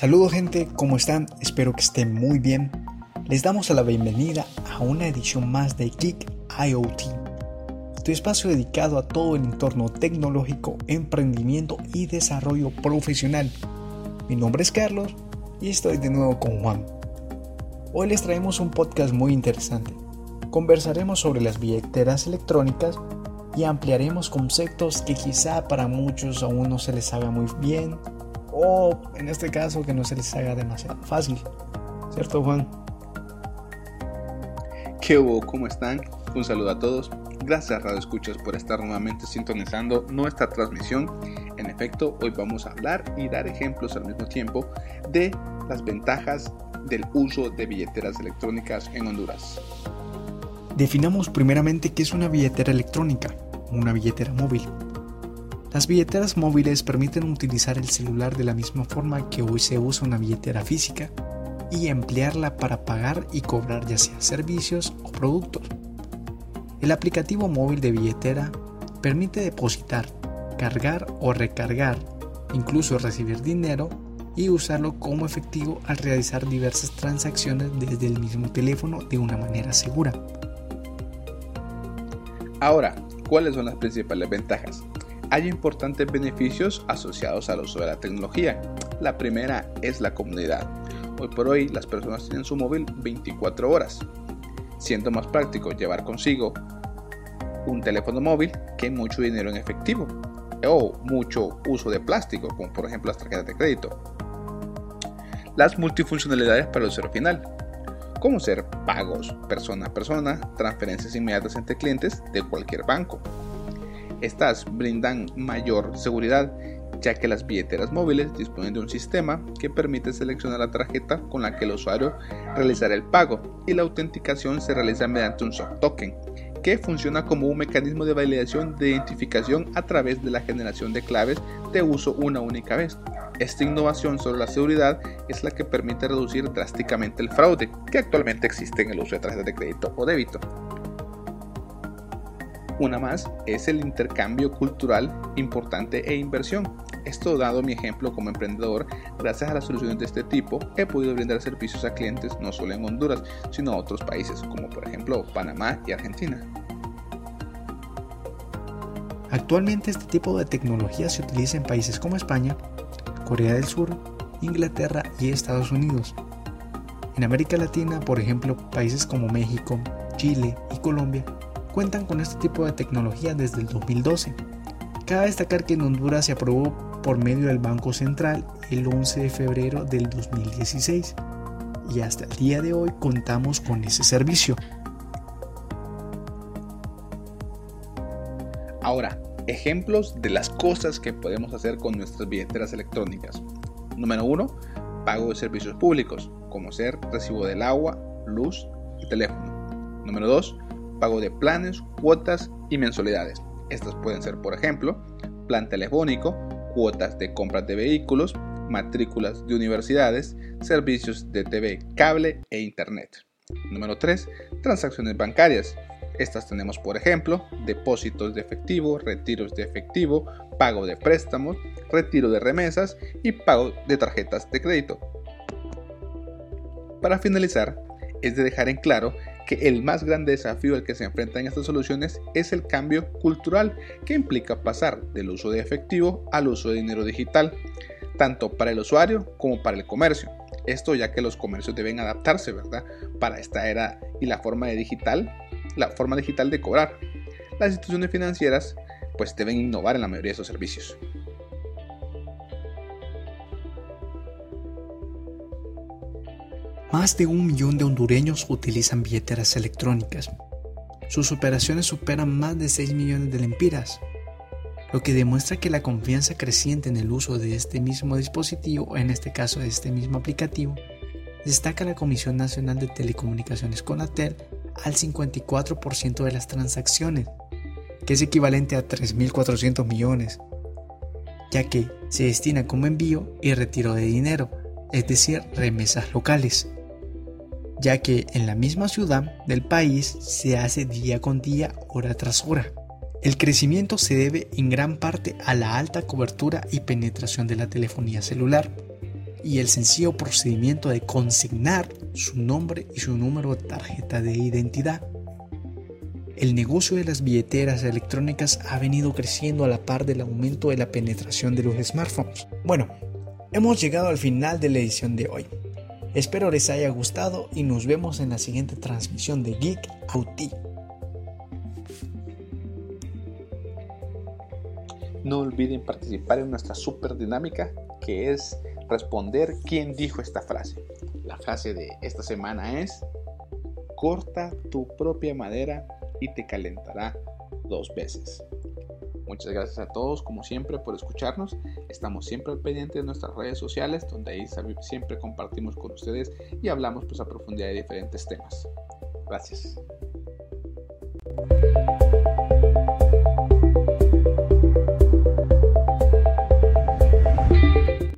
Saludos gente, ¿cómo están? Espero que estén muy bien. Les damos la bienvenida a una edición más de Geek IoT, tu espacio dedicado a todo el entorno tecnológico, emprendimiento y desarrollo profesional. Mi nombre es Carlos y estoy de nuevo con Juan. Hoy les traemos un podcast muy interesante. Conversaremos sobre las billeteras electrónicas y ampliaremos conceptos que quizá para muchos aún no se les haga muy bien o en este caso que no se les haga demasiado fácil. ¿Cierto Juan? ¿Qué hubo? ¿Cómo están? Un saludo a todos. Gracias Radio Escuchas por estar nuevamente sintonizando nuestra transmisión. En efecto, hoy vamos a hablar y dar ejemplos al mismo tiempo de las ventajas del uso de billeteras electrónicas en Honduras. Definamos primeramente qué es una billetera electrónica, una billetera móvil. Las billeteras móviles permiten utilizar el celular de la misma forma que hoy se usa una billetera física y emplearla para pagar y cobrar ya sea servicios o productos. El aplicativo móvil de billetera permite depositar, cargar o recargar, incluso recibir dinero y usarlo como efectivo al realizar diversas transacciones desde el mismo teléfono de una manera segura. Ahora, ¿cuáles son las principales ventajas? Hay importantes beneficios asociados al uso de la tecnología. La primera es la comunidad. Hoy por hoy las personas tienen su móvil 24 horas, siendo más práctico llevar consigo un teléfono móvil que mucho dinero en efectivo o mucho uso de plástico, como por ejemplo las tarjetas de crédito. Las multifuncionalidades para el usuario final como ser pagos persona a persona, transferencias inmediatas entre clientes de cualquier banco. Estas brindan mayor seguridad ya que las billeteras móviles disponen de un sistema que permite seleccionar la tarjeta con la que el usuario realizará el pago y la autenticación se realiza mediante un soft token que funciona como un mecanismo de validación de identificación a través de la generación de claves de uso una única vez. Esta innovación sobre la seguridad es la que permite reducir drásticamente el fraude que actualmente existe en el uso de tarjetas de crédito o débito. Una más es el intercambio cultural importante e inversión. Esto dado mi ejemplo como emprendedor, gracias a las soluciones de este tipo he podido brindar servicios a clientes no solo en Honduras, sino a otros países como por ejemplo Panamá y Argentina. Actualmente este tipo de tecnología se utiliza en países como España, Corea del Sur, Inglaterra y Estados Unidos. En América Latina, por ejemplo, países como México, Chile y Colombia cuentan con este tipo de tecnología desde el 2012. Cabe destacar que en Honduras se aprobó por medio del Banco Central el 11 de febrero del 2016 y hasta el día de hoy contamos con ese servicio. Ahora, ejemplos de las cosas que podemos hacer con nuestras billeteras electrónicas. Número 1. Pago de servicios públicos, como ser recibo del agua, luz y teléfono. Número 2. Pago de planes, cuotas y mensualidades. Estas pueden ser, por ejemplo, plan telefónico, cuotas de compras de vehículos, matrículas de universidades, servicios de TV, cable e internet. Número 3. Transacciones bancarias, estas tenemos, por ejemplo, depósitos de efectivo, retiros de efectivo, pago de préstamos, retiro de remesas y pago de tarjetas de crédito. Para finalizar, es de dejar en claro que el más grande desafío al que se enfrentan estas soluciones es el cambio cultural que implica pasar del uso de efectivo al uso de dinero digital, tanto para el usuario como para el comercio. Esto ya que los comercios deben adaptarse, ¿verdad? Para esta era y la forma de digital la forma digital de cobrar. Las instituciones financieras pues deben innovar en la mayoría de esos servicios. Más de un millón de hondureños utilizan billeteras electrónicas. Sus operaciones superan más de 6 millones de lempiras, lo que demuestra que la confianza creciente en el uso de este mismo dispositivo, en este caso de este mismo aplicativo, destaca la Comisión Nacional de Telecomunicaciones CONATEL al 54% de las transacciones, que es equivalente a 3.400 millones, ya que se destina como envío y retiro de dinero, es decir, remesas locales, ya que en la misma ciudad del país se hace día con día, hora tras hora. El crecimiento se debe en gran parte a la alta cobertura y penetración de la telefonía celular, y el sencillo procedimiento de consignar su nombre y su número de tarjeta de identidad. El negocio de las billeteras electrónicas ha venido creciendo a la par del aumento de la penetración de los smartphones. Bueno, hemos llegado al final de la edición de hoy. Espero les haya gustado y nos vemos en la siguiente transmisión de Geek Auti. No olviden participar en nuestra super dinámica que es responder quién dijo esta frase. La frase de esta semana es, corta tu propia madera y te calentará dos veces. Muchas gracias a todos, como siempre, por escucharnos. Estamos siempre al pendiente de nuestras redes sociales, donde ahí siempre compartimos con ustedes y hablamos pues, a profundidad de diferentes temas. Gracias.